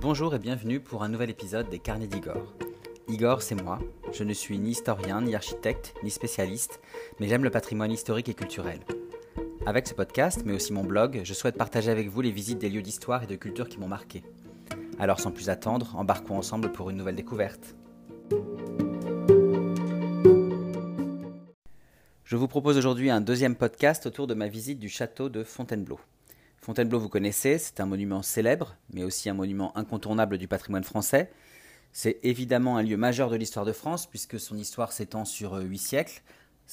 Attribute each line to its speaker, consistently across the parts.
Speaker 1: Bonjour et bienvenue pour un nouvel épisode des Carnets d'Igor. Igor, c'est moi. Je ne suis ni historien, ni architecte, ni spécialiste, mais j'aime le patrimoine historique et culturel. Avec ce podcast, mais aussi mon blog, je souhaite partager avec vous les visites des lieux d'histoire et de culture qui m'ont marqué. Alors sans plus attendre, embarquons ensemble pour une nouvelle découverte. Je vous propose aujourd'hui un deuxième podcast autour de ma visite du château de Fontainebleau. Fontainebleau, vous connaissez, c'est un monument célèbre, mais aussi un monument incontournable du patrimoine français. C'est évidemment un lieu majeur de l'histoire de France, puisque son histoire s'étend sur euh, huit siècles.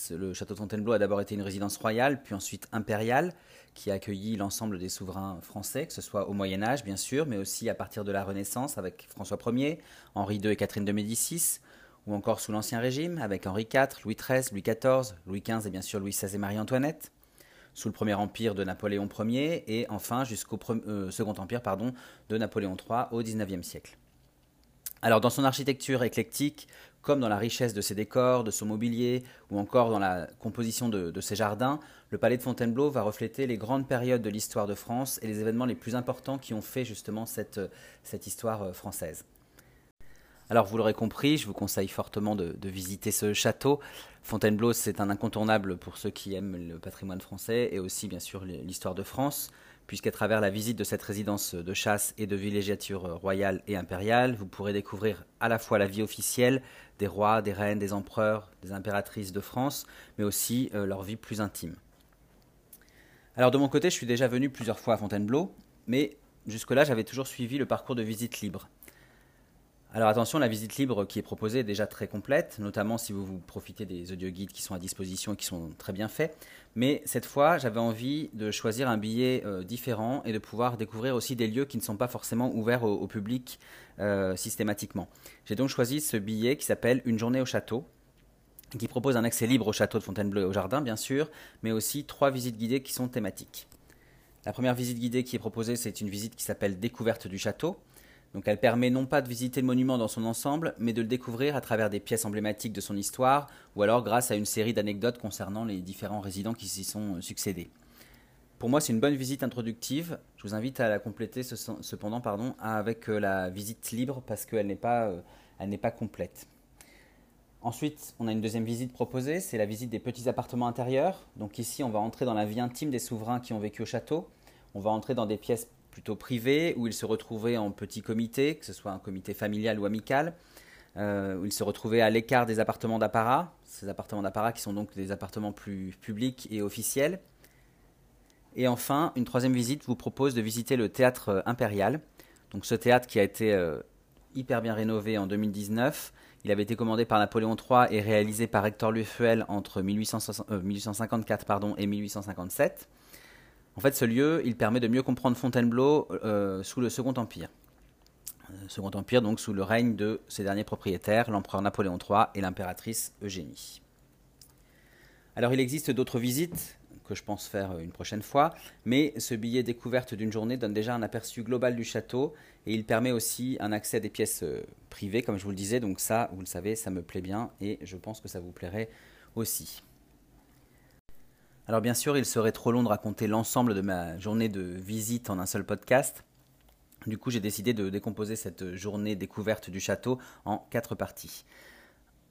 Speaker 1: Le château de Fontainebleau a d'abord été une résidence royale, puis ensuite impériale, qui a accueilli l'ensemble des souverains français, que ce soit au Moyen Âge bien sûr, mais aussi à partir de la Renaissance avec François Ier, Henri II et Catherine de Médicis, ou encore sous l'Ancien Régime avec Henri IV, Louis XIII, Louis XIV, Louis XV et bien sûr Louis XVI et Marie-Antoinette, sous le Premier Empire de Napoléon Ier et enfin jusqu'au euh, Second Empire pardon, de Napoléon III au XIXe siècle. Alors dans son architecture éclectique, comme dans la richesse de ses décors, de son mobilier, ou encore dans la composition de, ses jardins, le palais de Fontainebleau va refléter les grandes périodes de l'histoire de France et les événements les plus importants qui ont fait justement cette, cette histoire euh, française. Alors vous l'aurez compris, je vous conseille fortement de, visiter ce château. Fontainebleau, c'est un incontournable pour ceux qui aiment le patrimoine français et aussi bien sûr l'histoire de France, puisqu'à travers la visite de cette résidence de chasse et de villégiature royale et impériale, vous pourrez découvrir à la fois la vie officielle des rois, des reines, des empereurs, des impératrices de France, mais aussi euh, leur vie plus intime. Alors de mon côté, je suis déjà venu plusieurs fois à Fontainebleau, mais jusque-là, j'avais toujours suivi le parcours de visite libre. Alors attention, la visite libre qui est proposée est déjà très complète, notamment si vous, vous profitez des audio guides qui sont à disposition et qui sont très bien faits. Mais cette fois, j'avais envie de choisir un billet euh, différent et de pouvoir découvrir aussi des lieux qui ne sont pas forcément ouverts au, public euh, systématiquement. J'ai donc choisi ce billet qui s'appelle Une journée au château qui propose un accès libre au château de Fontainebleau et au jardin, bien sûr, mais aussi trois visites guidées qui sont thématiques. La première visite guidée qui est proposée, c'est une visite qui s'appelle Découverte du château. Donc elle permet non pas de visiter le monument dans son ensemble, mais de le découvrir à travers des pièces emblématiques de son histoire, ou alors grâce à une série d'anecdotes concernant les différents résidents qui s'y sont succédés. Pour moi, c'est une bonne visite introductive. Je vous invite à la compléter cependant pardon, avec euh, la visite libre parce qu'elle n'est pas, euh, pas complète. Ensuite, on a une deuxième visite proposée, c'est la visite des petits appartements intérieurs. Donc ici, on va entrer dans la vie intime des souverains qui ont vécu au château. On va entrer dans des pièces plutôt privé, où il se retrouvait en petit comité, que ce soit un comité familial ou amical, euh, où il se retrouvait à l'écart des appartements d'apparat, ces appartements d'apparat qui sont donc des appartements plus publics et officiels. Et enfin, une troisième visite vous propose de visiter le théâtre euh, impérial. Donc ce théâtre qui a été euh, hyper bien rénové en 2019. Il avait été commandé par Napoléon III et réalisé par Hector Lefeuel entre 1854 pardon, et 1857. En fait, ce lieu, il permet de mieux comprendre Fontainebleau euh, sous le Second Empire. Euh, Second Empire, donc sous le règne de ses derniers propriétaires, l'empereur Napoléon III et l'impératrice Eugénie. Alors, il existe d'autres visites que je pense faire une prochaine fois, mais ce billet découverte d'une journée donne déjà un aperçu global du château et il permet aussi un accès à des pièces euh, privées, comme je vous le disais. Donc ça, vous le savez, ça me plaît bien et je pense que ça vous plairait aussi. Alors bien sûr, il serait trop long de raconter l'ensemble de ma journée de visite en un seul podcast. Du coup, j'ai décidé de décomposer cette journée découverte du château en quatre parties.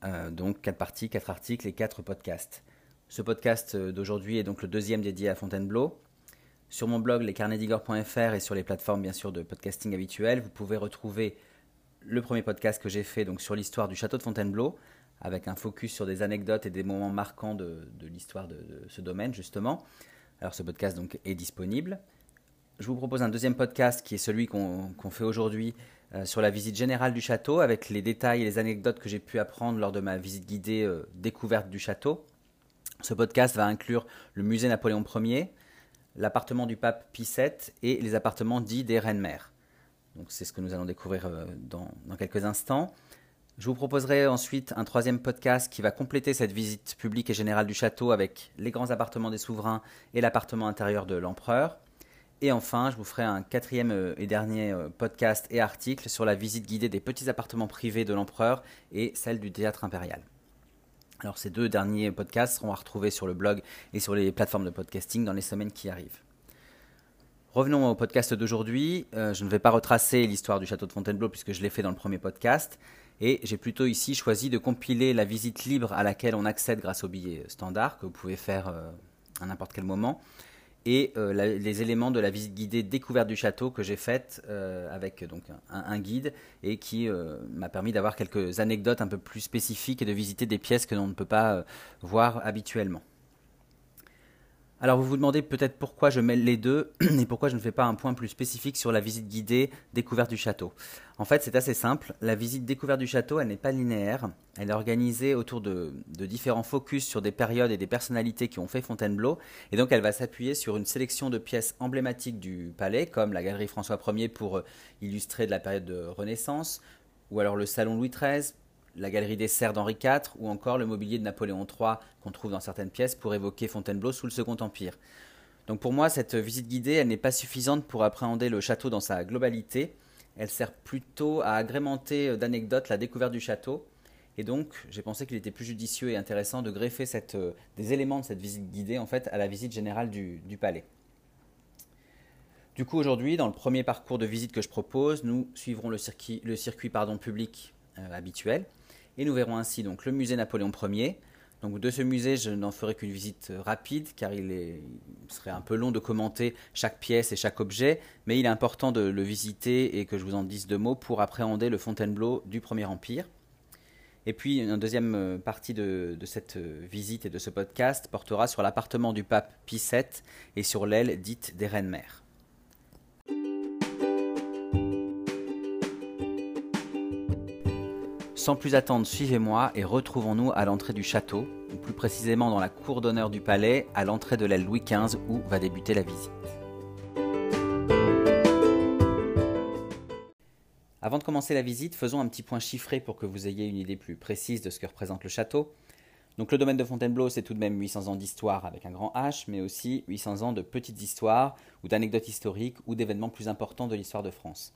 Speaker 1: Euh, donc quatre parties, quatre articles et quatre podcasts. Ce podcast d'aujourd'hui est donc le deuxième dédié à Fontainebleau. Sur mon blog lescarnedigor.fr et sur les plateformes bien sûr de podcasting habituelles, vous pouvez retrouver le premier podcast que j'ai fait donc sur l'histoire du château de Fontainebleau, avec un focus sur des anecdotes et des moments marquants de, l'histoire de, ce domaine, justement. Alors ce podcast donc est disponible. Je vous propose un deuxième podcast qui est celui qu'on fait aujourd'hui euh, sur la visite générale du château, avec les détails et les anecdotes que j'ai pu apprendre lors de ma visite guidée euh, découverte du château. Ce podcast va inclure le musée Napoléon Ier, l'appartement du pape Pie VII et les appartements dits des reines-mères. Donc c'est ce que nous allons découvrir euh, dans, dans quelques instants. Je vous proposerai ensuite un troisième podcast qui va compléter cette visite publique et générale du château avec les grands appartements des souverains et l'appartement intérieur de l'empereur. Et enfin, je vous ferai un quatrième euh, et dernier euh, podcast et article sur la visite guidée des petits appartements privés de l'empereur et celle du théâtre impérial. Alors ces deux derniers podcasts seront à retrouver sur le blog et sur les plateformes de podcasting dans les semaines qui arrivent. Revenons au podcast d'aujourd'hui. Euh, je ne vais pas retracer l'histoire du château de Fontainebleau puisque je l'ai fait dans le premier podcast. Et j'ai plutôt ici choisi de compiler la visite libre à laquelle on accède grâce au billet standard que vous pouvez faire euh, à n'importe quel moment et euh, les éléments de la visite guidée découverte du château que j'ai faite avec un, guide et qui m'a permis d'avoir quelques anecdotes un peu plus spécifiques et de visiter des pièces que l'on ne peut pas voir habituellement. Alors vous vous demandez peut-être pourquoi je mêle les deux et pourquoi je ne fais pas un point plus spécifique sur la visite guidée découverte du château. En fait c'est assez simple, la visite découverte du château elle n'est pas linéaire, elle est organisée autour de, différents focus sur des périodes et des personnalités qui ont fait Fontainebleau. Et donc elle va s'appuyer sur une sélection de pièces emblématiques du palais comme la galerie François Ier pour euh, illustrer de la période de Renaissance ou alors le salon Louis XIII la galerie des serres d'Henri IV ou encore le mobilier de Napoléon III qu'on trouve dans certaines pièces pour évoquer Fontainebleau sous le Second Empire. Donc pour moi, cette visite guidée, elle n'est pas suffisante pour appréhender le château dans sa globalité. Elle sert plutôt à agrémenter d'anecdotes la découverte du château. Et donc, j'ai pensé qu'il était plus judicieux et intéressant de greffer euh, des éléments de cette visite guidée en fait à la visite générale du, palais. Du coup, aujourd'hui, dans le premier parcours de visite que je propose, nous suivrons le circuit, public euh, habituel. Et nous verrons ainsi donc le musée Napoléon Ier. Donc de ce musée, je n'en ferai qu'une visite rapide car il, serait un peu long de commenter chaque pièce et chaque objet, mais il est important de le visiter et que je vous en dise deux mots pour appréhender le Fontainebleau du Premier Empire. Et puis une deuxième euh, partie de, de, cette euh, visite et de ce podcast portera sur l'appartement du pape Pie VII et sur l'aile dite des reines-mères. Sans plus attendre, suivez-moi et retrouvons-nous à l'entrée du château, ou plus précisément dans la cour d'honneur du palais, à l'entrée de l'aile Louis XV où va débuter la visite. Avant de commencer la visite, faisons un petit point chiffré pour que vous ayez une idée plus précise de ce que représente le château. Donc le domaine de Fontainebleau, c'est tout de même 800 ans d'histoire avec un grand H, mais aussi 800 ans de petites histoires ou d'anecdotes historiques ou d'événements plus importants de l'histoire de France.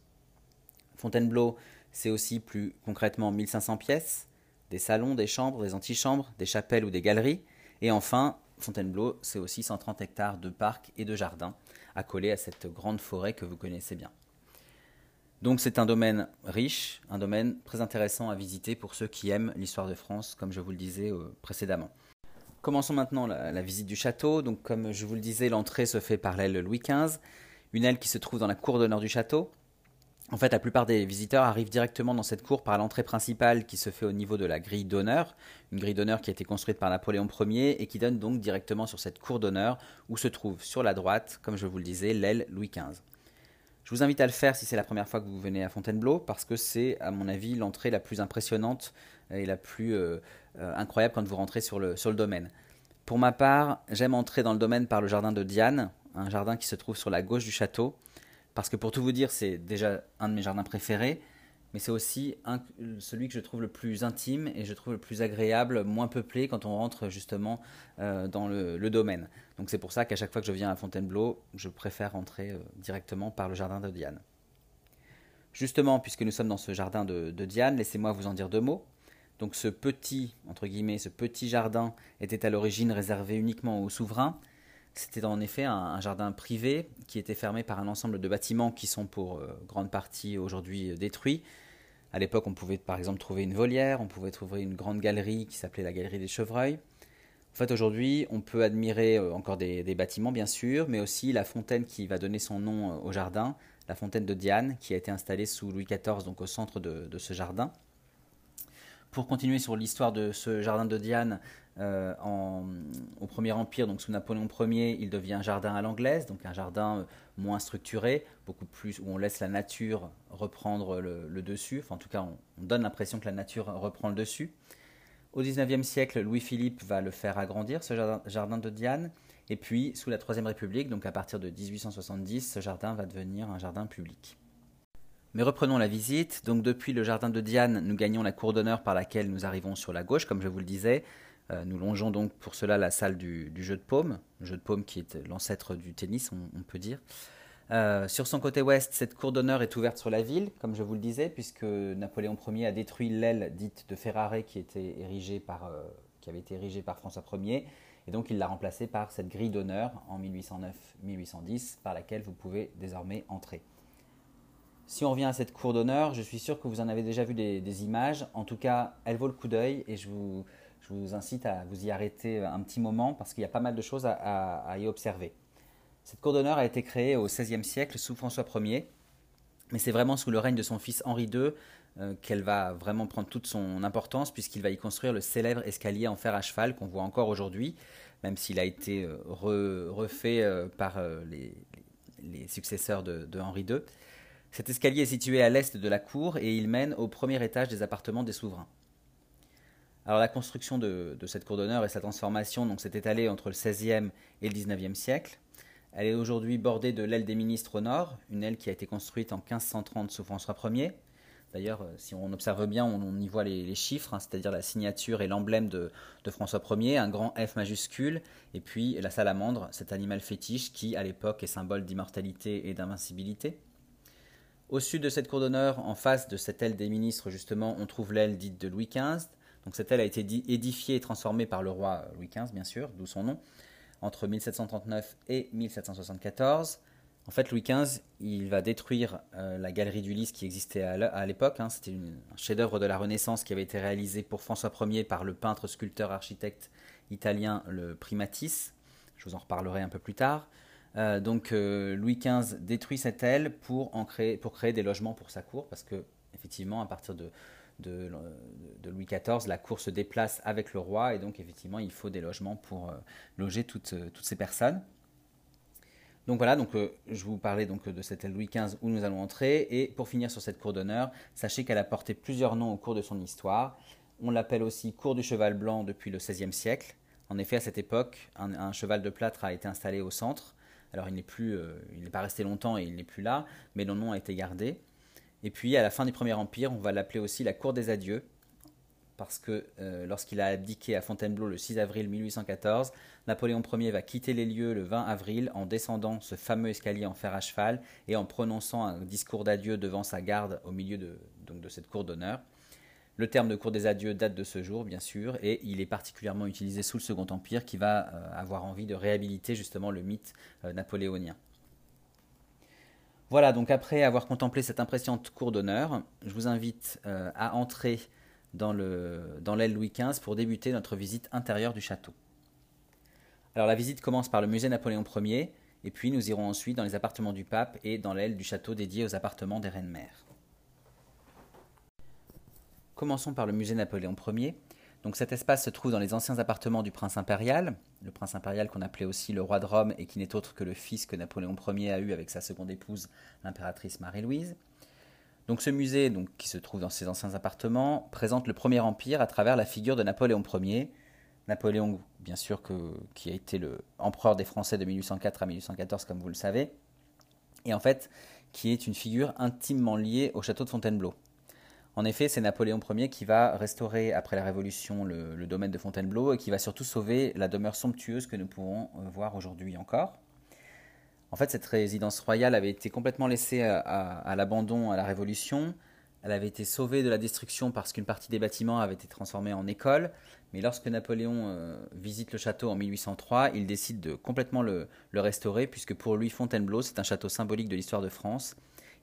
Speaker 1: Fontainebleau, c'est aussi plus concrètement 1500 pièces, des salons, des chambres, des antichambres, des chapelles ou des galeries. Et enfin, Fontainebleau, c'est aussi 130 hectares de parcs et de jardins, accolés à cette grande forêt que vous connaissez bien. Donc c'est un domaine riche, un domaine très intéressant à visiter pour ceux qui aiment l'histoire de France, comme je vous le disais euh, précédemment. Commençons maintenant la, la, visite du château. Donc comme je vous le disais, l'entrée se fait par l'aile Louis XV, une aile qui se trouve dans la cour d'honneur du château. En fait, la plupart des visiteurs arrivent directement dans cette cour par l'entrée principale qui se fait au niveau de la grille d'honneur, une grille d'honneur qui a été construite par Napoléon Ier et qui donne donc directement sur cette cour d'honneur où se trouve sur la droite, comme je vous le disais, l'aile Louis XV. Je vous invite à le faire si c'est la première fois que vous venez à Fontainebleau parce que c'est, à mon avis, l'entrée la plus impressionnante et la plus euh, euh, incroyable quand vous rentrez sur le, sur le domaine. Pour ma part, j'aime entrer dans le domaine par le jardin de Diane, un jardin qui se trouve sur la gauche du château parce que pour tout vous dire, c'est déjà un de mes jardins préférés, mais c'est aussi celui que je trouve le plus intime et je trouve le plus agréable, moins peuplé quand on rentre justement euh, dans le, domaine. Donc c'est pour ça qu'à chaque fois que je viens à Fontainebleau, je préfère rentrer euh, directement par le jardin de Diane. Justement, puisque nous sommes dans ce jardin de, de Diane, laissez-moi vous en dire deux mots. Donc ce petit, entre guillemets, ce petit jardin était à l'origine réservé uniquement aux souverains, c'était en effet un, jardin privé qui était fermé par un ensemble de bâtiments qui sont pour euh, grande partie aujourd'hui euh, détruits. À l'époque, on pouvait par exemple trouver une volière, on pouvait trouver une grande galerie qui s'appelait la galerie des chevreuils. En fait, aujourd'hui, on peut admirer euh, encore des, bâtiments, bien sûr, mais aussi la fontaine qui va donner son nom au jardin, la fontaine de Diane, qui a été installée sous Louis XIV, donc au centre de ce jardin. Pour continuer sur l'histoire de ce jardin de Diane, euh, au Premier Empire, donc sous Napoléon Ier, il devient un jardin à l'anglaise, donc un jardin euh, moins structuré, beaucoup plus où on laisse la nature reprendre le, dessus. Enfin, en tout cas, on, donne l'impression que la nature reprend le dessus. Au XIXe siècle, Louis-Philippe va le faire agrandir, ce jardin, jardin, de Diane. Et puis, sous la Troisième République, donc à partir de 1870, ce jardin va devenir un jardin public. Mais reprenons la visite. Donc depuis le jardin de Diane, nous gagnons la cour d'honneur par laquelle nous arrivons sur la gauche, comme je vous le disais. Euh, nous longeons donc pour cela la salle du, jeu de paume, jeu de paume qui est l'ancêtre du tennis, on, peut dire. Euh, sur son côté ouest, cette cour d'honneur est ouverte sur la ville, comme je vous le disais, puisque Napoléon Ier a détruit l'aile dite de Ferrare qui, euh, qui avait été érigée par François Ier. Et donc il l'a remplacé par cette grille d'honneur en 1809-1810 par laquelle vous pouvez désormais entrer. Si on revient à cette cour d'honneur, je suis sûr que vous en avez déjà vu des, images. En tout cas, elle vaut le coup d'œil et je vous, incite à vous y arrêter un petit moment parce qu'il y a pas mal de choses à, y observer. Cette cour d'honneur a été créée au XVIe siècle sous François Ier, mais c'est vraiment sous le règne de son fils Henri II euh, qu'elle va vraiment prendre toute son importance puisqu'il va y construire le célèbre escalier en fer à cheval qu'on voit encore aujourd'hui, même s'il a été euh, refait euh, par les, successeurs de Henri II. Cet escalier est situé à l'est de la cour et il mène au premier étage des appartements des souverains. Alors la construction de, cette cour d'honneur et sa transformation donc s'est étalée entre le XVIe et le XIXe siècle. Elle est aujourd'hui bordée de l'aile des ministres au nord, une aile qui a été construite en 1530 sous François Ier. D'ailleurs, euh, si on observe bien, on, y voit les, chiffres, hein, c'est-à-dire la signature et l'emblème de, de, François Ier, un grand F majuscule, et puis la salamandre, cet animal fétiche qui, à l'époque, est symbole d'immortalité et d'invincibilité. Au sud de cette cour d'honneur, en face de cette aile des ministres, justement, on trouve l'aile dite de Louis XV. Donc cette aile a été édifiée et transformée par le roi Louis XV, bien sûr, d'où son nom, entre 1739 et 1774. En fait, Louis XV, il va détruire euh, la galerie du Lys qui existait à l'époque. Hein. C'était un chef-d'œuvre de la Renaissance qui avait été réalisé pour François Ier par le peintre, sculpteur, architecte italien le Primatis. Je vous en reparlerai un peu plus tard. Euh, donc euh, Louis XV détruit cette aile pour, créer, des logements pour sa cour, parce que effectivement, à partir de, Louis XIV, la cour se déplace avec le roi, et donc effectivement, il faut des logements pour euh, loger toutes, ces personnes. Donc voilà, donc, je vous parlais donc de cette aile Louis XV où nous allons entrer, et pour finir sur cette cour d'honneur, sachez qu'elle a porté plusieurs noms au cours de son histoire. On l'appelle aussi cour du cheval blanc depuis le XVIe siècle. En effet, à cette époque, un cheval de plâtre a été installé au centre. Alors il n'est plus, euh, il n'est pas resté longtemps et il n'est plus là, mais le nom a été gardé. Et puis à la fin du Premier Empire, on va l'appeler aussi la Cour des Adieux, parce que euh, lorsqu'il a abdiqué à Fontainebleau le 6 avril 1814, Napoléon Ier va quitter les lieux le 20 avril en descendant ce fameux escalier en fer à cheval et en prononçant un discours d'adieu devant sa garde au milieu de, cette cour d'honneur. Le terme de cour des adieux date de ce jour, bien sûr, et il est particulièrement utilisé sous le Second Empire, qui va euh, avoir envie de réhabiliter justement le mythe euh, napoléonien. Voilà, donc après avoir contemplé cette impressionnante cour d'honneur, je vous invite euh, à entrer dans l'aile Louis XV pour débuter notre visite intérieure du château. Alors la visite commence par le musée Napoléon Ier, et puis nous irons ensuite dans les appartements du pape et dans l'aile du château dédiée aux appartements des reines-mères. Commençons par le musée Napoléon Ier. Donc cet espace se trouve dans les anciens appartements du prince impérial, le prince impérial qu'on appelait aussi le roi de Rome et qui n'est autre que le fils que Napoléon Ier a eu avec sa seconde épouse, l'impératrice Marie-Louise. Donc ce musée, qui se trouve dans ces anciens appartements, présente le premier empire à travers la figure de Napoléon Ier. Napoléon, bien sûr, qui a été le empereur des Français de 1804 à 1814, comme vous le savez, et en fait, qui est une figure intimement liée au château de Fontainebleau. En effet, c'est Napoléon Ier qui va restaurer après la Révolution le, domaine de Fontainebleau et qui va surtout sauver la demeure somptueuse que nous pouvons euh, voir aujourd'hui encore. En fait, cette résidence royale avait été complètement laissée à, l'abandon à la Révolution. Elle avait été sauvée de la destruction parce qu'une partie des bâtiments avait été transformée en école. Mais lorsque Napoléon euh, visite le château en 1803, il décide de complètement le, le restaurer, puisque pour lui, Fontainebleau, c'est un château symbolique de l'histoire de France.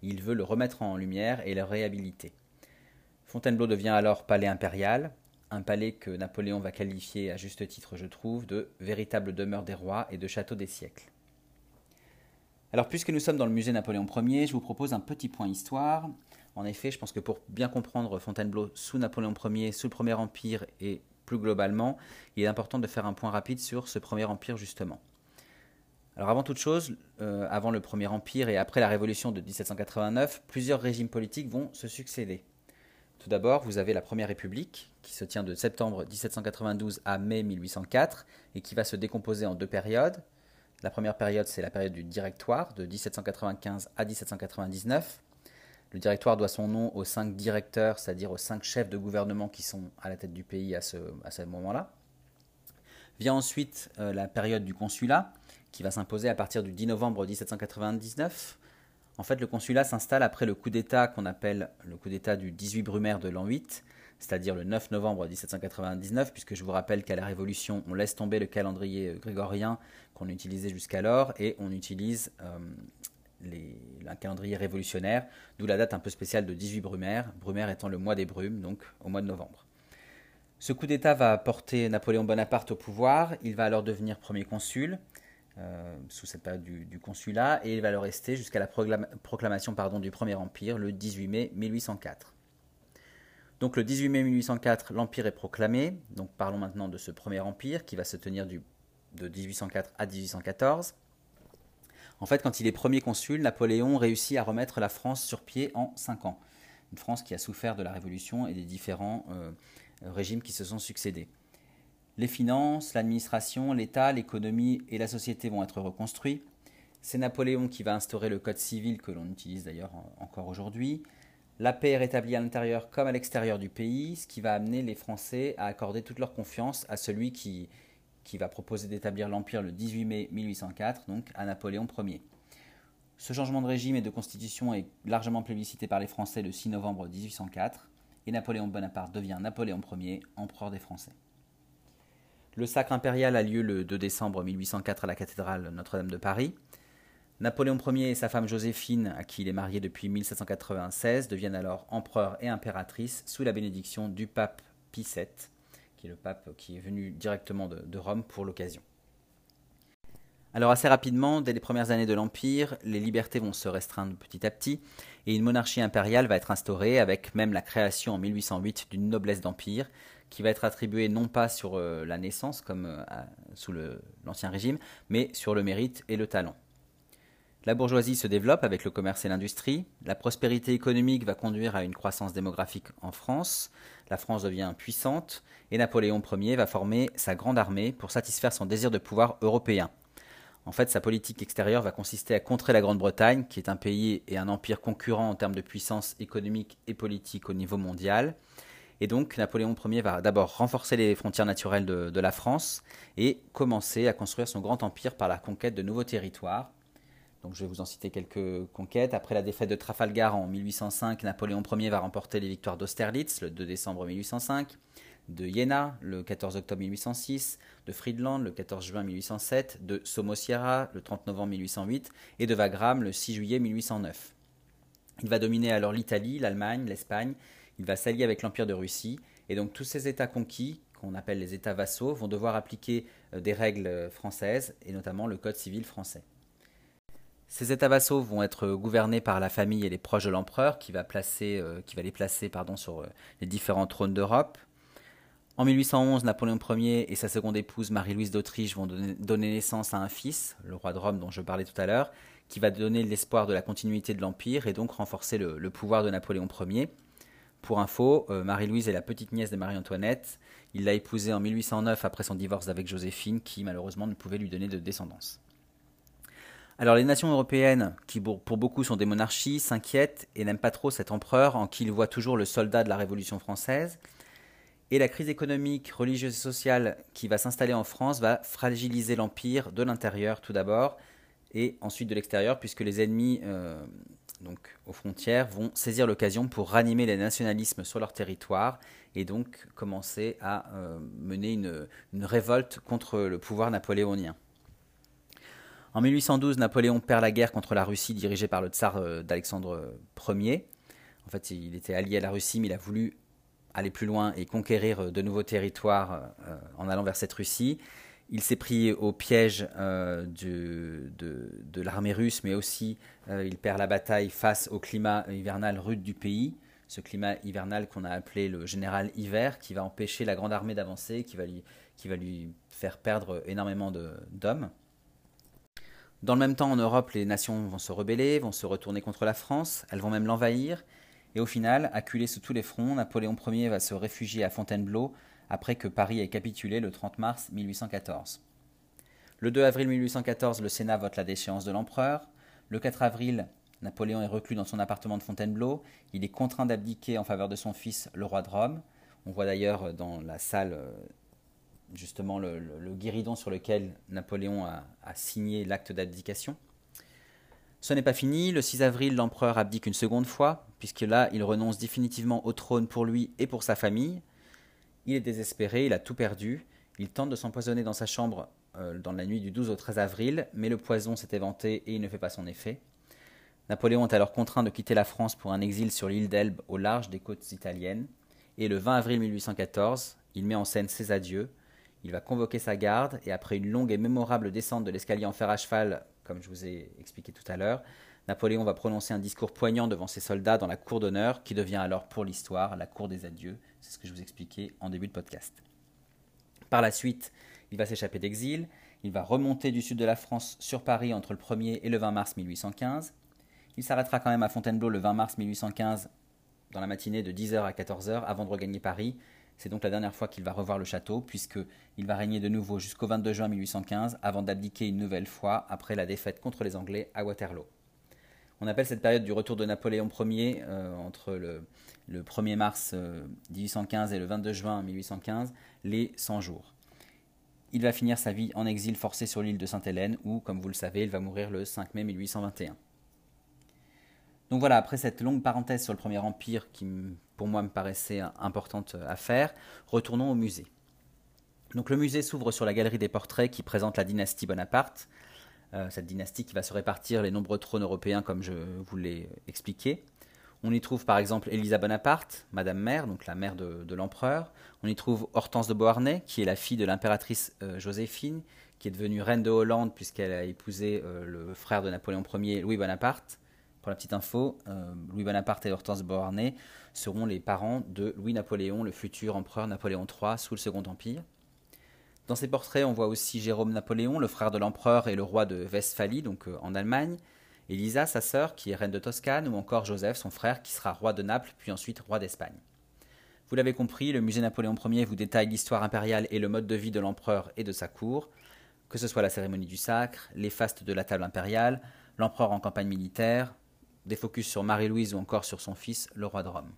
Speaker 1: Il veut le remettre en lumière et le réhabiliter. Fontainebleau devient alors palais impérial, un palais que Napoléon va qualifier à juste titre, je trouve, de véritable demeure des rois et de château des siècles. Alors, puisque nous sommes dans le musée Napoléon Ier, je vous propose un petit point histoire. En effet, je pense que pour bien comprendre Fontainebleau sous Napoléon Ier, sous le Premier Empire et plus globalement, il est important de faire un point rapide sur ce Premier Empire justement. Alors avant toute chose, euh, avant le Premier Empire et après la Révolution de 1789, plusieurs régimes politiques vont se succéder. Tout d'abord, vous avez la Première République, qui se tient de septembre 1792 à mai 1804, et qui va se décomposer en deux périodes. La première période, c'est la période du Directoire, de 1795 à 1799. Le Directoire doit son nom aux cinq directeurs, c'est-à-dire aux cinq chefs de gouvernement qui sont à la tête du pays à ce, moment-là. Vient ensuite euh, la période du Consulat, qui va s'imposer à partir du 10 novembre 1799 en fait, le consulat s'installe après le coup d'État qu'on appelle le coup d'État du 18 Brumaire de l'an 8. c'est-à-dire le 9 novembre 1799, puisque je vous rappelle qu'à la Révolution, on laisse tomber le calendrier grégorien qu'on utilisait jusqu'alors et on utilise un calendrier révolutionnaire, d'où la date un peu spéciale de 18 Brumaire, Brumaire étant le mois des brumes, donc au mois de novembre. Ce coup d'État va porter Napoléon Bonaparte au pouvoir, il va alors devenir premier consul, euh, sous cette période du, consulat, et il va le rester jusqu'à la proclamation du Premier Empire le 18 mai 1804. Donc le 18 mai 1804, l'Empire est proclamé, donc parlons maintenant de ce Premier Empire qui va se tenir du, de 1804 à 1814. En fait, quand il est premier consul, Napoléon réussit à remettre la France sur pied en 5 ans. Une France qui a souffert de la Révolution et des différents euh, régimes qui se sont succédés. Les finances, l'administration, l'État, l'économie et la société vont être reconstruits. C'est Napoléon qui va instaurer le code civil que l'on utilise d'ailleurs encore aujourd'hui. La paix est rétablie à l'intérieur comme à l'extérieur du pays, ce qui va amener les Français à accorder toute leur confiance à celui qui, va proposer d'établir l'Empire le 18 mai 1804, donc à Napoléon Ier. Ce changement de régime et de constitution est largement plébiscité par les Français le 6 novembre 1804, et Napoléon Bonaparte devient Napoléon Ier, empereur des Français. Le sacre impérial a lieu le 2 décembre 1804 à la cathédrale Notre-Dame de Paris. Napoléon Ier et sa femme Joséphine, à qui il est marié depuis 1796, deviennent alors empereur et impératrice sous la bénédiction du pape Pie VII, le pape qui est venu directement de, Rome pour l'occasion. Alors assez rapidement, dès les premières années de l'Empire, les libertés vont se restreindre petit à petit et une monarchie impériale va être instaurée avec même la création en 1808 d'une noblesse d'empire qui va être attribuée non pas sur euh, la naissance comme euh, sous l'Ancien Régime, mais sur le mérite et le talent. La bourgeoisie se développe avec le commerce et l'industrie. La prospérité économique va conduire à une croissance démographique en France. La France devient puissante et Napoléon Ier va former sa grande armée pour satisfaire son désir de pouvoir européen. En fait, sa politique extérieure va consister à contrer la Grande-Bretagne, qui est un pays et un empire concurrent en termes de puissance économique et politique au niveau mondial. Et donc, Napoléon Ier va d'abord renforcer les frontières naturelles de, la France et commencer à construire son grand empire par la conquête de nouveaux territoires, donc je vais vous en citer quelques conquêtes. Après la défaite de Trafalgar en 1805, Napoléon Ier va remporter les victoires d'Austerlitz le 2 décembre 1805, de Jena le 14 octobre 1806, de Friedland le 14 juin 1807, de Somosierra le 30 novembre 1808 et de Wagram le 6 juillet 1809. Il va dominer alors l'Italie, l'Allemagne, l'Espagne. Il va s'allier avec l'Empire de Russie. Et donc tous ces États conquis, qu'on appelle les États vassaux, vont devoir appliquer euh, des règles françaises, et notamment le Code civil français. Ces États vassaux vont être gouvernés par la famille et les proches de l'empereur, qui, va euh, les placer sur euh, les différents trônes d'Europe. En 1811, Napoléon Ier et sa seconde épouse Marie-Louise d'Autriche vont donner, naissance à un fils, le roi de Rome dont je parlais tout à l'heure, qui va donner l'espoir de la continuité de l'Empire et donc renforcer le, pouvoir de Napoléon Ier. Pour info, euh, Marie-Louise est la petite nièce de Marie-Antoinette. Il l'a épousée en 1809 après son divorce avec Joséphine, qui malheureusement ne pouvait lui donner de descendance. Alors les nations européennes, qui pour beaucoup sont des monarchies, s'inquiètent et n'aiment pas trop cet empereur en qui ils voient toujours le soldat de la Révolution française. Et la crise économique, religieuse et sociale qui va s'installer en France va fragiliser l'empire de l'intérieur tout d'abord et ensuite de l'extérieur, puisque les ennemis euh, donc aux frontières vont saisir l'occasion pour ranimer les nationalismes sur leur territoire et donc commencer à euh, mener une révolte contre le pouvoir napoléonien. En 1812, Napoléon perd la guerre contre la Russie dirigée par le tsar euh, d'Alexandre Ier. En fait, il était allié à la Russie, mais il a voulu aller plus loin et conquérir euh, de nouveaux territoires euh, en allant vers cette Russie. Il s'est pris au piège de, de l'armée russe, mais aussi il perd la bataille face au climat hivernal rude du pays. Ce climat hivernal qu'on a appelé le général hiver, qui va empêcher la grande armée d'avancer, qui, qui va lui faire perdre énormément d'hommes. Dans le même temps, en Europe, les nations vont se rebeller, vont se retourner contre la France, elles vont même l'envahir, et au final, acculé sous tous les fronts, Napoléon Ier va se réfugier à Fontainebleau après que Paris ait capitulé le 30 mars 1814. Le 2 avril 1814, le Sénat vote la déchéance de l'empereur. Le 4 avril, Napoléon est reclus dans son appartement de Fontainebleau. Il est contraint d'abdiquer en faveur de son fils, le roi de Rome. On voit d'ailleurs dans la salle euh, justement le, guéridon sur lequel Napoléon a, signé l'acte d'abdication. Ce n'est pas fini, le 6 avril, l'empereur abdique une seconde fois, puisque là, il renonce définitivement au trône pour lui et pour sa famille. Il est désespéré, il a tout perdu, il tente de s'empoisonner dans sa chambre euh, dans la nuit du 12 au 13 avril, mais le poison s'est éventé et il ne fait pas son effet. Napoléon est alors contraint de quitter la France pour un exil sur l'île d'Elbe au large des côtes italiennes, et le 20 avril 1814, il met en scène ses adieux, il va convoquer sa garde, et après une longue et mémorable descente de l'escalier en fer à cheval, comme je vous ai expliqué tout à l'heure, Napoléon va prononcer un discours poignant devant ses soldats dans la cour d'honneur, qui devient alors pour l'histoire la cour des adieux, c'est ce que je vous expliquais en début de podcast. Par la suite, il va s'échapper d'exil, il va remonter du sud de la France sur Paris entre le 1er et le 20 mars 1815. Il s'arrêtera quand même à Fontainebleau le 20 mars 1815 dans la matinée de 10h à 14h avant de regagner Paris. C'est donc la dernière fois qu'il va revoir le château, puisqu'il va régner de nouveau jusqu'au 22 juin 1815 avant d'abdiquer une nouvelle fois après la défaite contre les Anglais à Waterloo. On appelle cette période du retour de Napoléon Ier euh, entre le, 1er mars 1815 euh, et le 22 juin 1815 les 100 jours. Il va finir sa vie en exil forcé sur l'île de Sainte-Hélène où, comme vous le savez, il va mourir le 5 mai 1821. Donc voilà, après cette longue parenthèse sur le Premier Empire qui pour moi me paraissait importante à faire, retournons au musée. Donc le musée s'ouvre sur la galerie des portraits qui présente la dynastie Bonaparte, cette dynastie qui va se répartir les nombreux trônes européens comme je vous l'ai expliqué. On y trouve par exemple Elisa Bonaparte, Madame Mère, donc la mère de, l'empereur. On y trouve Hortense de Beauharnais, qui est la fille de l'impératrice euh, Joséphine, qui est devenue reine de Hollande puisqu'elle a épousé euh, le frère de Napoléon Ier, Louis Bonaparte. Pour la petite info, euh, Louis Bonaparte et Hortense de Beauharnais seront les parents de Louis-Napoléon, le futur empereur Napoléon III sous le Second Empire. Dans ces portraits, on voit aussi Jérôme Napoléon, le frère de l'empereur et le roi de Westphalie, donc en Allemagne. Elisa, sa sœur, qui est reine de Toscane, ou encore Joseph, son frère, qui sera roi de Naples, puis ensuite roi d'Espagne. Vous l'avez compris, le musée Napoléon Ier vous détaille l'histoire impériale et le mode de vie de l'empereur et de sa cour, que ce soit la cérémonie du sacre, les fastes de la table impériale, l'empereur en campagne militaire, des focus sur Marie-Louise ou encore sur son fils, le roi de Rome.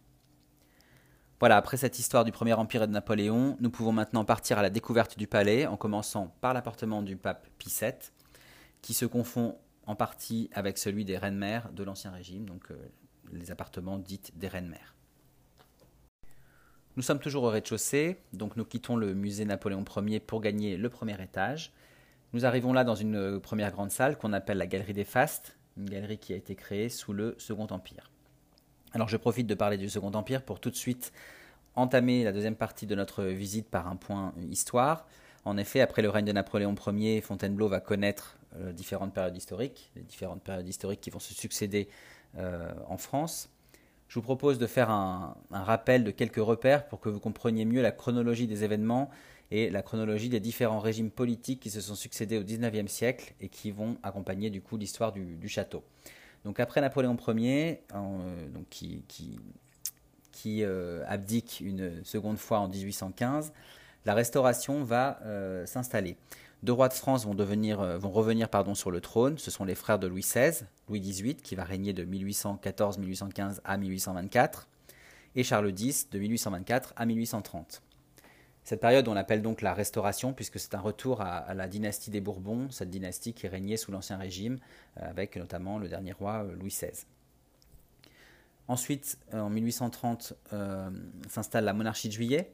Speaker 1: Voilà, après cette histoire du Premier Empire et de Napoléon, nous pouvons maintenant partir à la découverte du palais, en commençant par l'appartement du pape Pie VII, qui se confond en partie avec celui des reines-mères de l'Ancien Régime, donc euh, les appartements dits des reines-mères. Nous sommes toujours au rez-de-chaussée, donc nous quittons le musée Napoléon Ier pour gagner le premier étage. Nous arrivons là dans une euh, première grande salle qu'on appelle la Galerie des Fastes, une galerie qui a été créée sous le Second Empire. Alors je profite de parler du Second Empire pour tout de suite entamer la deuxième partie de notre visite par un point histoire. En effet, après le règne de Napoléon Ier, Fontainebleau va connaître euh, différentes périodes historiques, différentes périodes historiques qui vont se succéder euh, en France. Je vous propose de faire un, rappel de quelques repères pour que vous compreniez mieux la chronologie des événements et la chronologie des différents régimes politiques qui se sont succédés au XIXe siècle et qui vont accompagner du coup l'histoire du, château. Donc après Napoléon Ier, euh, donc qui, qui, qui abdique une seconde fois en 1815, la restauration va s'installer. Deux rois de France vont, devenir, euh, revenir pardon, sur le trône. Ce sont les frères de Louis XVI, Louis XVIII, qui va régner de 1814-1815 à 1824, et Charles X, de 1824 à 1830. Cette période, on l'appelle donc la Restauration, puisque c'est un retour à, la dynastie des Bourbons, cette dynastie qui régnait sous l'Ancien Régime, euh, avec notamment le dernier roi euh, Louis XVI. Ensuite, en 1830, s'installe la monarchie de Juillet,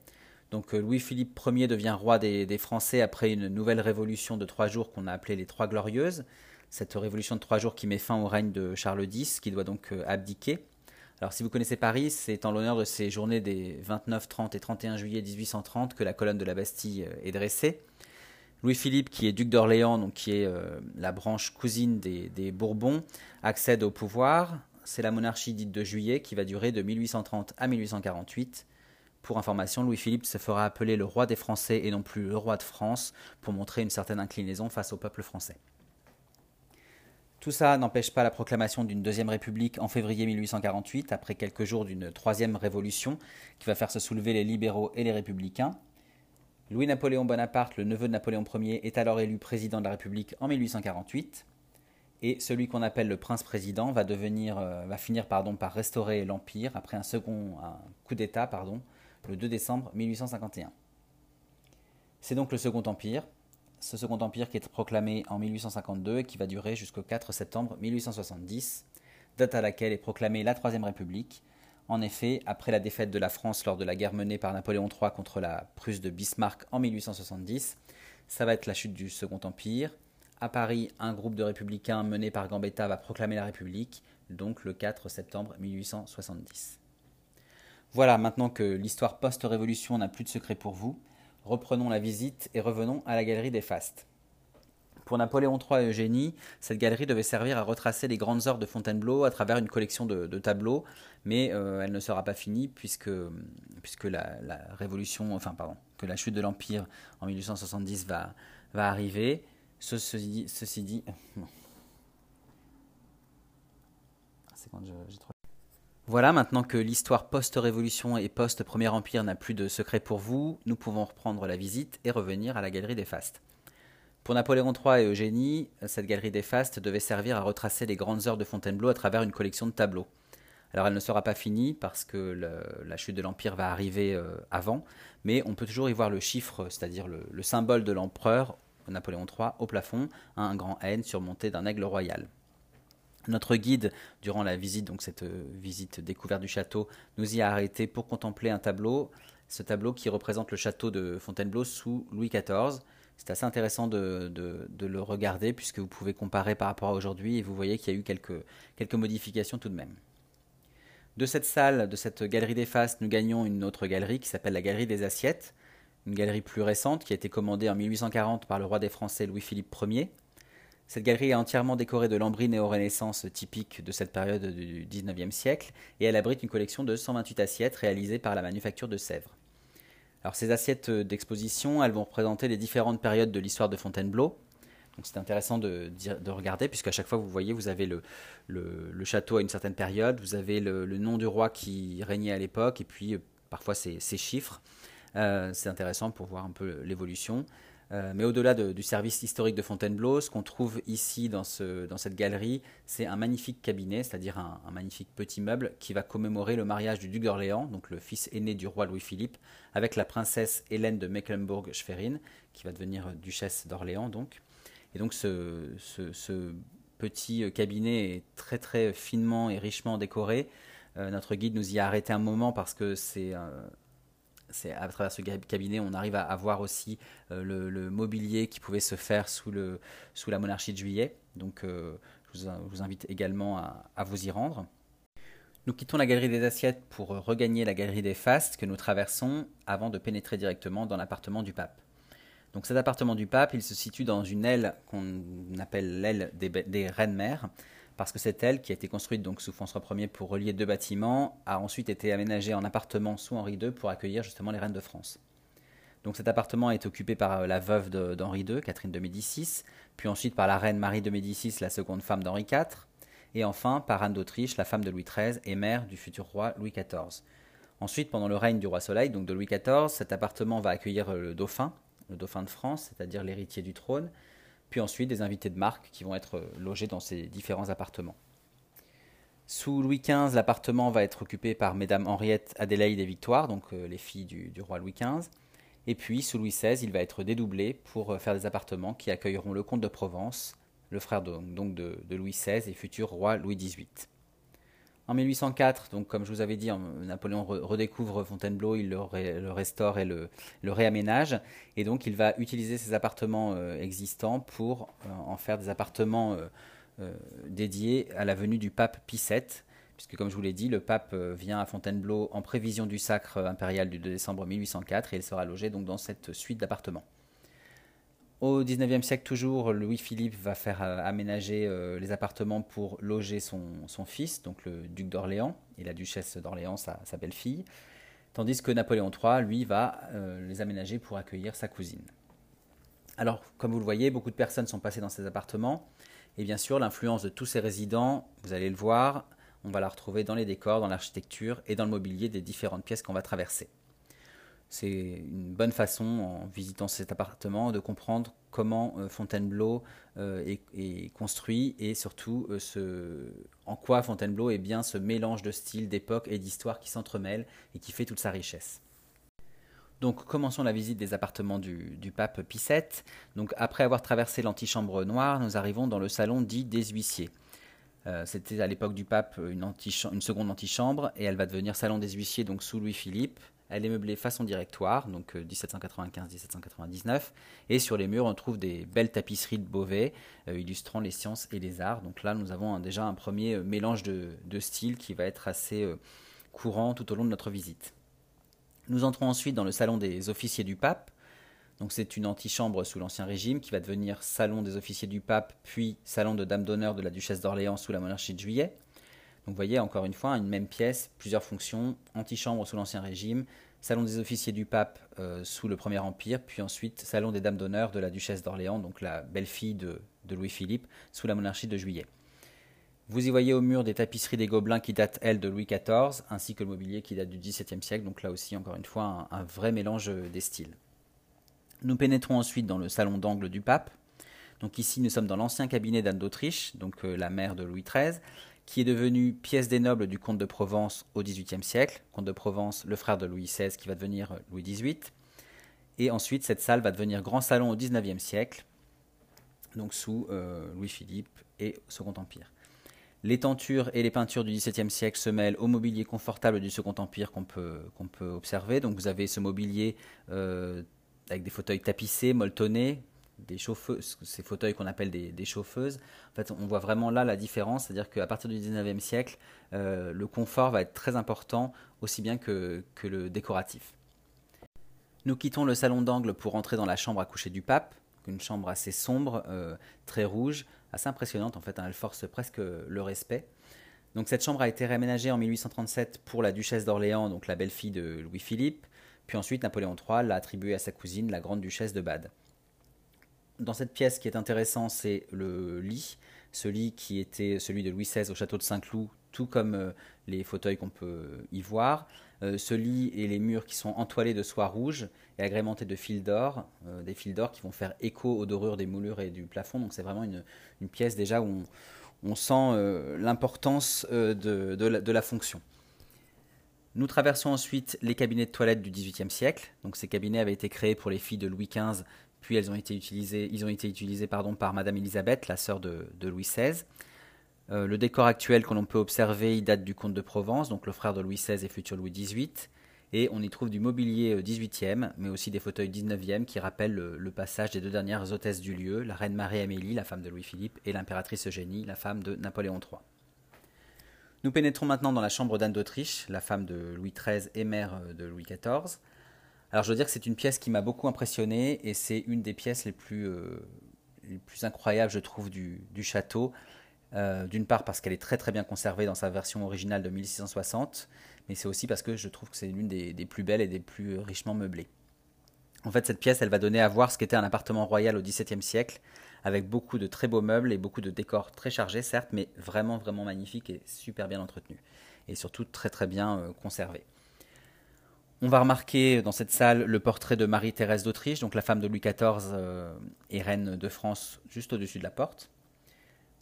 Speaker 1: donc euh, Louis-Philippe Ier devient roi des, Français après une nouvelle révolution de trois jours qu'on a appelée les Trois Glorieuses. Cette révolution de trois jours qui met fin au règne de Charles X, qui doit donc euh, abdiquer. Alors si vous connaissez Paris, c'est en l'honneur de ces journées des 29, 30 et 31 juillet 1830 que la colonne de la Bastille euh, est dressée. Louis-Philippe, qui est duc d'Orléans, donc qui est la branche cousine des, des, Bourbons, accède au pouvoir. C'est la monarchie dite de juillet qui va durer de 1830 à 1848. Pour information, Louis-Philippe se fera appeler le roi des Français et non plus le roi de France pour montrer une certaine inclinaison face au peuple français. Tout ça n'empêche pas la proclamation d'une deuxième république en février 1848, après quelques jours d'une troisième révolution qui va faire se soulever les libéraux et les républicains. Louis-Napoléon Bonaparte, le neveu de Napoléon Ier, est alors élu président de la République en 1848. Et celui qu'on appelle le prince-président euh, va finir par restaurer l'Empire après un second coup d'État le 2 décembre 1851. C'est donc le Second Empire. Ce Second Empire qui est proclamé en 1852 et qui va durer jusqu'au 4 septembre 1870, date à laquelle est proclamée la Troisième République. En effet, après la défaite de la France lors de la guerre menée par Napoléon III contre la Prusse de Bismarck en 1870, ça va être la chute du Second Empire. À Paris, un groupe de républicains mené par Gambetta va proclamer la République, donc le 4 septembre 1870. Voilà, maintenant que l'histoire post-révolution n'a plus de secret pour vous, reprenons la visite et revenons à la galerie des Fastes. Pour Napoléon III et Eugénie, cette galerie devait servir à retracer les grandes heures de Fontainebleau à travers une collection de, tableaux, mais euh, elle ne sera pas finie puisque, la, révolution, enfin pardon, que la chute de l'Empire en 1870 va, arriver. ceci dit, voilà, maintenant que l'histoire post-révolution et post-Premier Empire n'a plus de secret pour vous, nous pouvons reprendre la visite et revenir à la galerie des Fastes. Pour Napoléon III et Eugénie, cette galerie des Fastes devait servir à retracer les grandes heures de Fontainebleau à travers une collection de tableaux. Alors elle ne sera pas finie parce que la chute de l'Empire va arriver euh, avant, mais on peut toujours y voir le chiffre, c'est-à-dire le, le symbole de l'empereur, Napoléon III, au plafond, un grand N surmonté d'un aigle royal. Notre guide, durant la visite, donc cette euh, visite découverte du château, nous y a arrêté pour contempler un tableau, ce tableau qui représente le château de Fontainebleau sous Louis XIV. C'est assez intéressant de, le regarder puisque vous pouvez comparer par rapport à aujourd'hui et vous voyez qu'il y a eu quelques modifications tout de même. De cette salle, de cette galerie des faces, nous gagnons une autre galerie qui s'appelle la galerie des assiettes, une galerie plus récente qui a été commandée en 1840 par le roi des Français Louis-Philippe Ier cette galerie est entièrement décorée de lambris néo-renaissance typiques de cette période du XIXe siècle et elle abrite une collection de 128 assiettes réalisées par la manufacture de Sèvres. Alors ces assiettes d'exposition, elles vont représenter les différentes périodes de l'histoire de Fontainebleau. Donc c'est intéressant de, de regarder puisqu'à chaque fois vous voyez, vous avez le, le, château à une certaine période, vous avez le, nom du roi qui régnait à l'époque et puis euh, parfois ces, chiffres. Euh, c'est intéressant pour voir un peu l'évolution. Euh, mais au-delà du service historique de Fontainebleau, ce qu'on trouve ici dans, cette galerie, c'est un magnifique cabinet, c'est-à-dire un, magnifique petit meuble qui va commémorer le mariage du duc d'Orléans, donc le fils aîné du roi Louis-Philippe, avec la princesse Hélène de Mecklembourg-Schwerin, qui va devenir duchesse d'Orléans. Donc. Et donc ce, petit cabinet est très très finement et richement décoré. Euh, notre guide nous y a arrêté un moment parce que c'est à travers ce cabinet, on arrive à, voir aussi euh, le, mobilier qui pouvait se faire sous, la monarchie de Juillet. Donc, euh, je, vous, invite également à, vous y rendre. Nous quittons la galerie des assiettes pour regagner la galerie des fastes que nous traversons avant de pénétrer directement dans l'appartement du pape. Donc cet appartement du pape, il se situe dans une aile qu'on appelle l'aile des reines-mères, parce que cette aile, qui a été construite donc sous François Ier pour relier deux bâtiments, a ensuite été aménagée en appartement sous Henri II pour accueillir justement les reines de France. Donc cet appartement est occupé par euh, la veuve d'Henri II, Catherine de Médicis, puis ensuite par la reine Marie de Médicis, la seconde femme d'Henri IV, et enfin par Anne d'Autriche, la femme de Louis XIII et mère du futur roi Louis XIV. Ensuite, pendant le règne du roi Soleil, donc de Louis XIV, cet appartement va accueillir le dauphin, le dauphin de France, c'est-à-dire l'héritier du trône, puis ensuite des invités de marque qui vont être logés dans ces différents appartements. Sous Louis XV, l'appartement va être occupé par Mesdames Henriette, Adélaïde et Victoire, donc euh, les filles du, roi Louis XV. Et puis, sous Louis XVI, il va être dédoublé pour euh, faire des appartements qui accueilleront le comte de Provence, le frère donc de Louis XVI et futur roi Louis XVIII. En 1804, donc comme je vous avais dit, Napoléon redécouvre Fontainebleau, il le, restaure et le, réaménage, et donc il va utiliser ces appartements euh, existants pour euh, en faire des appartements euh, dédiés à la venue du pape Pie puisque comme je vous l'ai dit, le pape vient à Fontainebleau en prévision du sacre impérial du 2 décembre 1804, et il sera logé dans cette suite d'appartements. Au XIXe siècle toujours, Louis-Philippe va faire euh, aménager euh, les appartements pour loger son, fils, donc le duc d'Orléans, et la duchesse d'Orléans, sa, belle-fille, tandis que Napoléon III, lui, va euh, les aménager pour accueillir sa cousine. Alors, comme vous le voyez, beaucoup de personnes sont passées dans ces appartements, et bien sûr, l'influence de tous ces résidents, vous allez le voir, on va la retrouver dans les décors, dans l'architecture et dans le mobilier des différentes pièces qu'on va traverser. C'est une bonne façon, en visitant cet appartement, de comprendre comment euh, Fontainebleau euh, est, construit et surtout euh, en quoi Fontainebleau est bien ce mélange de styles, d'époques et d'histoires qui s'entremêlent et qui fait toute sa richesse. Donc commençons la visite des appartements du, pape Pie Donc après avoir traversé l'antichambre noire, nous arrivons dans le salon dit des huissiers. C'était à l'époque du pape une, une, seconde antichambre et elle va devenir salon des huissiers donc sous Louis-Philippe. Elle est meublée façon directoire, donc 1795-1799. Euh, et sur les murs, on trouve des belles tapisseries de Beauvais euh, illustrant les sciences et les arts. Donc là, nous avons déjà un premier mélange de, de styles qui va être assez courant tout au long de notre visite. Nous entrons ensuite dans le salon des officiers du pape. Donc c'est une antichambre sous l'Ancien Régime qui va devenir salon des officiers du pape, puis salon de dame d'honneur de la duchesse d'Orléans sous la monarchie de Juillet. Donc vous voyez encore une fois une même pièce, plusieurs fonctions, antichambre sous l'Ancien Régime, salon des officiers du pape euh, sous le Premier Empire, puis ensuite salon des dames d'honneur de la duchesse d'Orléans, donc la belle-fille de Louis-Philippe, sous la monarchie de Juillet. Vous y voyez au mur des tapisseries des Gobelins qui datent, elles, de Louis XIV, ainsi que le mobilier qui date du XVIIe siècle. Donc là aussi, encore une fois, un, vrai mélange des styles. Nous pénétrons ensuite dans le salon d'angle du pape. Donc ici, nous sommes dans l'ancien cabinet d'Anne d'Autriche, donc euh, la mère de Louis XIII, qui est devenue pièce des nobles du comte de Provence au XVIIIe siècle. Comte de Provence, le frère de Louis XVI, qui va devenir euh, Louis XVIII. Et ensuite, cette salle va devenir grand salon au XIXe siècle, donc sous euh, Louis-Philippe et Second Empire. Les tentures et les peintures du XVIIe siècle se mêlent au mobilier confortable du Second Empire qu'on peut, qu'on peut observer. Donc vous avez ce mobilier euh, avec des fauteuils tapissés, molletonnés, des chauffeuses, ces fauteuils qu'on appelle des, chauffeuses. En fait, on voit vraiment là la différence, c'est-à-dire qu'à partir du XIXe siècle, euh, le confort va être très important, aussi bien que, que le décoratif. Nous quittons le salon d'angle pour entrer dans la chambre à coucher du pape, une chambre assez sombre, euh, très rouge, assez impressionnante en fait, hein, elle force presque le respect. Donc cette chambre a été réaménagée en 1837 pour la duchesse d'Orléans, donc la belle-fille de Louis-Philippe, puis ensuite Napoléon III l'a attribuée à sa cousine, la grande duchesse de Bade. Dans cette pièce, ce qui est intéressant, c'est le lit, ce lit qui était celui de Louis XVI au château de Saint-Cloud, tout comme euh, les fauteuils qu'on peut y voir. Euh, ce lit et les murs qui sont entoilés de soie rouge et agrémentés de fils d'or, euh, des fils d'or qui vont faire écho aux dorures des moulures et du plafond. Donc c'est vraiment une, pièce déjà où on, sent l'importance de, la, fonction. Nous traversons ensuite les cabinets de toilette du XVIIIe siècle. Donc ces cabinets avaient été créés pour les filles de Louis XV, puis ils ont été utilisés par Madame Elisabeth, la sœur de, Louis XVI. Euh, le décor actuel que l'on peut observer, il date du comte de Provence, donc le frère de Louis XVI et futur Louis XVIII. Et on y trouve du mobilier XVIIIe, euh, mais aussi des fauteuils XIXe qui rappellent le, passage des deux dernières hôtesses du lieu, la reine Marie-Amélie, la femme de Louis-Philippe, et l'impératrice Eugénie, la femme de Napoléon III. Nous pénétrons maintenant dans la chambre d'Anne d'Autriche, la femme de Louis XIII et mère euh, de Louis XIV. Alors je veux dire que c'est une pièce qui m'a beaucoup impressionné et c'est une des pièces les plus, plus incroyables, je trouve, du château. Euh, d'une part parce qu'elle est très très bien conservée dans sa version originale de 1660, mais c'est aussi parce que je trouve que c'est l'une des, plus belles et des plus richement meublées. En fait, cette pièce, elle va donner à voir ce qu'était un appartement royal au XVIIe siècle, avec beaucoup de très beaux meubles et beaucoup de décors très chargés, certes, mais vraiment vraiment magnifiques et super bien entretenus, et surtout très très bien euh, conservés. On va remarquer dans cette salle le portrait de Marie-Thérèse d'Autriche, donc la femme de Louis XIV euh, et reine de France, juste au-dessus de la porte.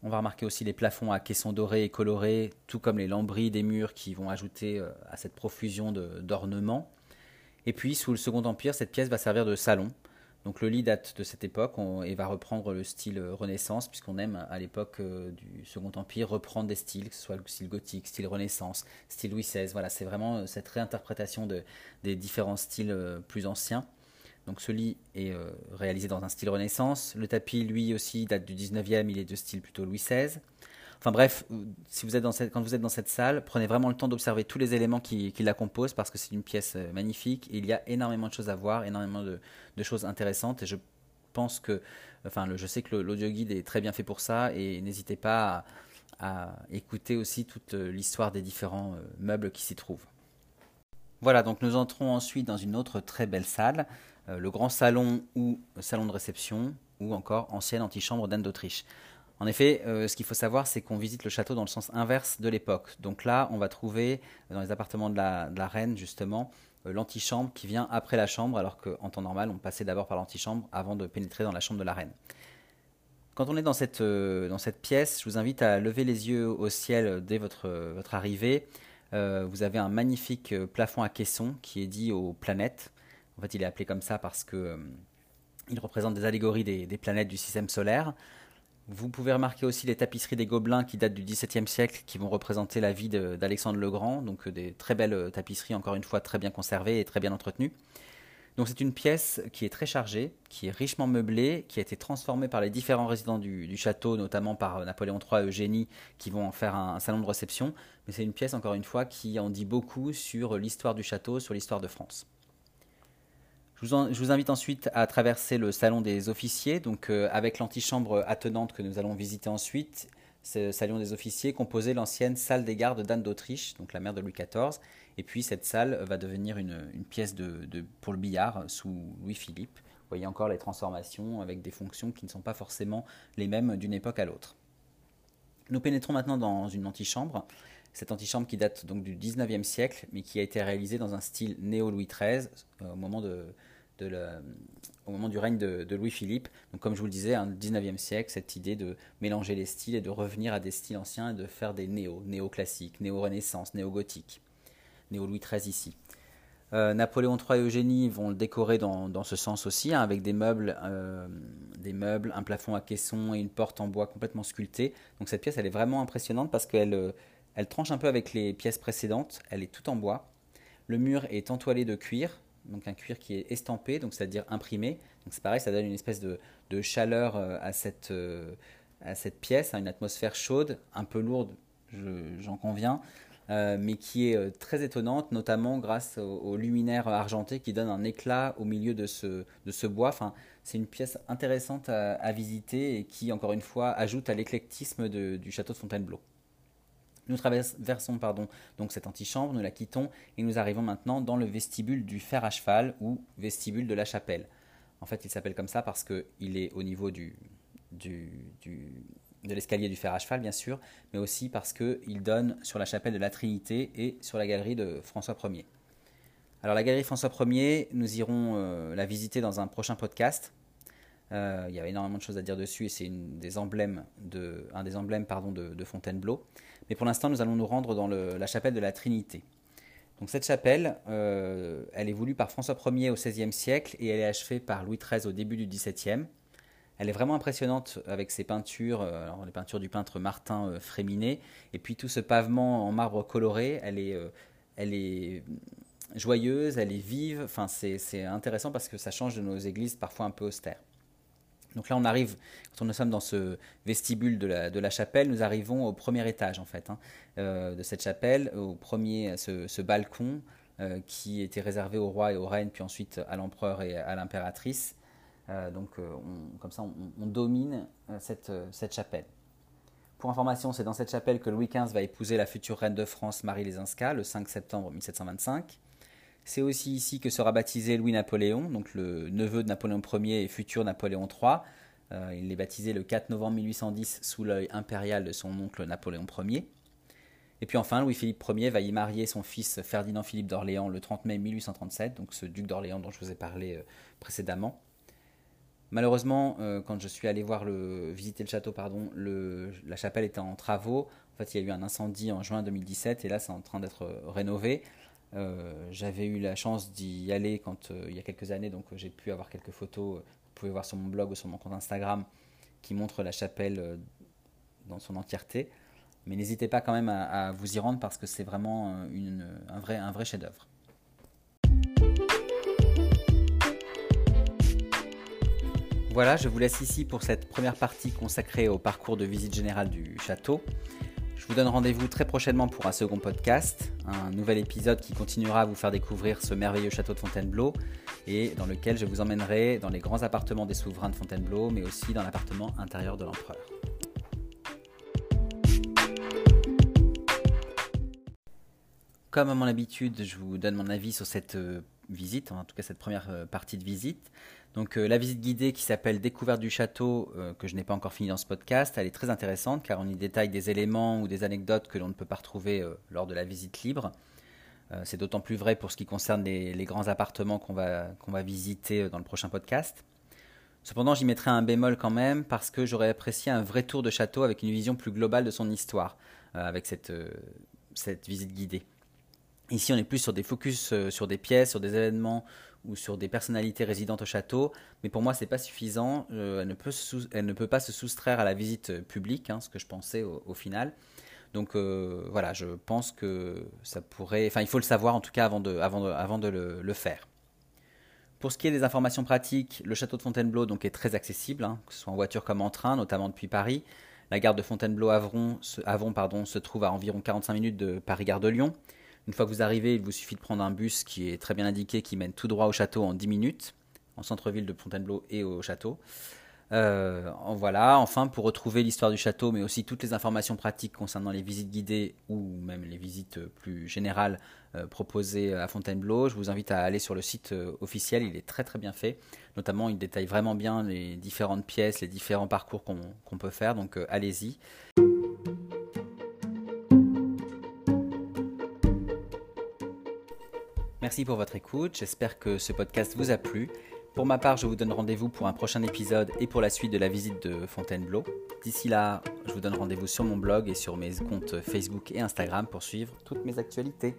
Speaker 1: On va remarquer aussi les plafonds à caissons dorés et colorés, tout comme les lambris des murs qui vont ajouter euh, à cette profusion d'ornements. Et puis, sous le Second Empire, cette pièce va servir de salon. Donc le lit date de cette époque et va reprendre le style euh, Renaissance, puisqu'on aime à l'époque euh, du Second Empire reprendre des styles, que ce soit le style gothique, style Renaissance, style Louis XVI. Voilà, c'est vraiment cette réinterprétation des différents styles plus anciens. Donc ce lit est euh, réalisé dans un style Renaissance. Le tapis, lui aussi, date du 19e, il est de style plutôt Louis XVI. Enfin bref, euh, quand vous êtes dans cette salle, prenez vraiment le temps d'observer tous les éléments qui, la composent parce que c'est une pièce euh, magnifique. il y a énormément de choses à voir, énormément de, choses intéressantes. Et je pense que, enfin, je sais que l'audio guide est très bien fait pour ça. Et n'hésitez pas à, écouter aussi toute l'histoire des différents meubles qui s'y trouvent. Voilà, donc nous entrons ensuite dans une autre très belle salle. Euh, le grand salon ou salon de réception, ou encore ancienne antichambre d'Anne d'Autriche. En effet, euh, ce qu'il faut savoir, c'est qu'on visite le château dans le sens inverse de l'époque. Donc là, on va trouver dans les appartements de la, reine, justement, euh, l'antichambre qui vient après la chambre, alors qu'en temps normal, on passait d'abord par l'antichambre avant de pénétrer dans la chambre de la reine. Quand on est dans cette, pièce, je vous invite à lever les yeux au ciel dès votre, arrivée. vous avez un magnifique plafond à caisson qui est dit aux planètes En fait, il est appelé comme ça parce que il représente des allégories des, planètes du système solaire. Vous pouvez remarquer aussi les tapisseries des Gobelins qui datent du XVIIe siècle, qui vont représenter la vie d'Alexandre le Grand, donc des très belles tapisseries, encore une fois très bien conservées et très bien entretenues. Donc c'est une pièce qui est très chargée, qui est richement meublée, qui a été transformée par les différents résidents du, château, notamment par Napoléon III et Eugénie, qui vont en faire un, salon de réception. Mais c'est une pièce, encore une fois, qui en dit beaucoup sur l'histoire du château, sur l'histoire de France. Je vous, invite ensuite à traverser le salon des officiers, donc euh, avec l'antichambre attenante que nous allons visiter ensuite. Ce salon des officiers composait l'ancienne salle des gardes d'Anne d'Autriche, donc la mère de Louis XIV, et puis cette salle va devenir une, pièce de, pour le billard sous Louis-Philippe. Vous voyez encore les transformations avec des fonctions qui ne sont pas forcément les mêmes d'une époque à l'autre. Nous pénétrons maintenant dans une antichambre. Cette antichambre qui date donc du 19e siècle, mais qui a été réalisée dans un style néo-Louis XIII euh, au moment de, au moment du règne de, Louis-Philippe. Donc, comme je vous le disais, un 19e siècle, cette idée de mélanger les styles et de revenir à des styles anciens et de faire des néo, néo-classiques, néo-renaissance, néo-gothique néo-Louis XIII ici. Euh, Napoléon III et Eugénie vont le décorer dans, ce sens aussi, hein, avec des meubles, euh, des meubles, un plafond à caisson et une porte en bois complètement sculptée. Donc cette pièce, elle est vraiment impressionnante parce qu'elle euh, elle tranche un peu avec les pièces précédentes. Elle est toute en bois. Le mur est entoilé de cuir, donc un cuir qui est estampé, donc c'est-à-dire imprimé. Donc c'est pareil, ça donne une espèce de, chaleur à cette, à cette pièce, à une atmosphère chaude, un peu lourde, j'en conviens. Euh, mais qui est euh, très étonnante, notamment grâce au, luminaire argenté qui donne un éclat au milieu de ce, bois. Enfin, c'est une pièce intéressante à, visiter et qui, encore une fois, ajoute à l'éclectisme du château de Fontainebleau. Nous traversons pardon, donc cette antichambre, nous la quittons et nous arrivons maintenant dans le vestibule du fer à cheval ou vestibule de la chapelle. En fait, il s'appelle comme ça parce qu'il est au niveau de l'escalier du fer à cheval, bien sûr, mais aussi parce qu'il donne sur la chapelle de la Trinité et sur la galerie de François Ier. Alors la galerie François Ier, nous irons euh, la visiter dans un prochain podcast. Euh, il y a énormément de choses à dire dessus et c'est un des emblèmes de, Fontainebleau. Mais pour l'instant, nous allons nous rendre dans la chapelle de la Trinité. Donc cette chapelle, euh, elle est voulue par François Ier au XVIe siècle et elle est achevée par Louis XIII au début du XVIIe. Elle est vraiment impressionnante avec ses peintures, euh, les peintures du peintre Martin Fréminet, et puis tout ce pavement en marbre coloré, elle est, elle est joyeuse, elle est vive, enfin c'est intéressant parce que ça change de nos églises parfois un peu austères. Donc là, on arrive, quand nous sommes dans ce vestibule de la, chapelle, nous arrivons au premier étage en fait hein, de cette chapelle, au premier, ce, balcon qui était réservé au roi et aux reines, puis ensuite à l'empereur et à l'impératrice. Euh, donc euh, comme ça, on, domine euh, cette, cette, chapelle. Pour information, c'est dans cette chapelle que Louis XV va épouser la future reine de France Marie Lesinska le 5 septembre 1725. C'est aussi ici que sera baptisé Louis-Napoléon, donc le neveu de Napoléon Ier et futur Napoléon III. il est baptisé le 4 novembre 1810 sous l'œil impérial de son oncle Napoléon Ier. Et puis enfin, Louis-Philippe Ier va y marier son fils Ferdinand Philippe d'Orléans le 30 mai 1837, donc ce duc d'Orléans dont je vous ai parlé précédemment. Malheureusement, euh, quand je suis allé voir le, visiter le château, pardon, la chapelle était en travaux. En fait, il y a eu un incendie en juin 2017 et là, c'est en train d'être rénové. Euh, j'avais eu la chance d'y aller quand euh, il y a quelques années, donc j'ai pu avoir quelques photos. Vous pouvez voir sur mon blog ou sur mon compte Instagram qui montrent la chapelle dans son entièreté. Mais n'hésitez pas quand même à, vous y rendre parce que c'est vraiment un vrai, un vrai chef-d'œuvre. Voilà, je vous laisse ici pour cette première partie consacrée au parcours de visite générale du château. Je vous donne rendez-vous très prochainement pour un second podcast, un nouvel épisode qui continuera à vous faire découvrir ce merveilleux château de Fontainebleau et dans lequel je vous emmènerai dans les grands appartements des souverains de Fontainebleau, mais aussi dans l'appartement intérieur de l'empereur. Comme à mon habitude, je vous donne mon avis sur cette euh, visite, en tout cas cette première euh, partie de visite. Donc euh, la visite guidée qui s'appelle Découverte du château, euh, que je n'ai pas encore fini dans ce podcast, elle est très intéressante car on y détaille des éléments ou des anecdotes que l'on ne peut pas retrouver lors de la visite libre. C'est d'autant plus vrai pour ce qui concerne les, grands appartements qu'on va, visiter dans le prochain podcast. Cependant, j'y mettrai un bémol quand même parce que j'aurais apprécié un vrai tour de château avec une vision plus globale de son histoire avec cette visite guidée. Ici, on est plus sur des focus sur des pièces, sur des événements ou sur des personnalités résidentes au château, mais pour moi c'est pas suffisant. elle, ne peut elle, ne peut pas se soustraire à la visite publique, hein, ce que je pensais au, final. Donc voilà, je pense que ça pourrait, enfin il faut le savoir en tout cas avant de, le, faire. Pour ce qui est des informations pratiques, le château de Fontainebleau donc, est très accessible, hein, que ce soit en voiture comme en train, notamment depuis Paris. La gare de Fontainebleau-Avron se trouve à environ 45 minutes de Paris-Gare de Lyon. Une fois que vous arrivez, il vous suffit de prendre un bus qui est très bien indiqué, qui mène tout droit au château en 10 minutes, en centre-ville de Fontainebleau et au château. Euh, voilà, enfin, pour retrouver l'histoire du château, mais aussi toutes les informations pratiques concernant les visites guidées ou même les visites plus générales euh, proposées à Fontainebleau, je vous invite à aller sur le site euh, officiel, il est très très bien fait. Notamment, il détaille vraiment bien les différentes pièces, les différents parcours qu'on peut faire, donc allez-y. Merci pour votre écoute, j'espère que ce podcast vous a plu. Pour ma part, je vous donne rendez-vous pour un prochain épisode et pour la suite de la visite de Fontainebleau. D'ici là, je vous donne rendez-vous sur mon blog et sur mes comptes Facebook et Instagram pour suivre toutes mes actualités.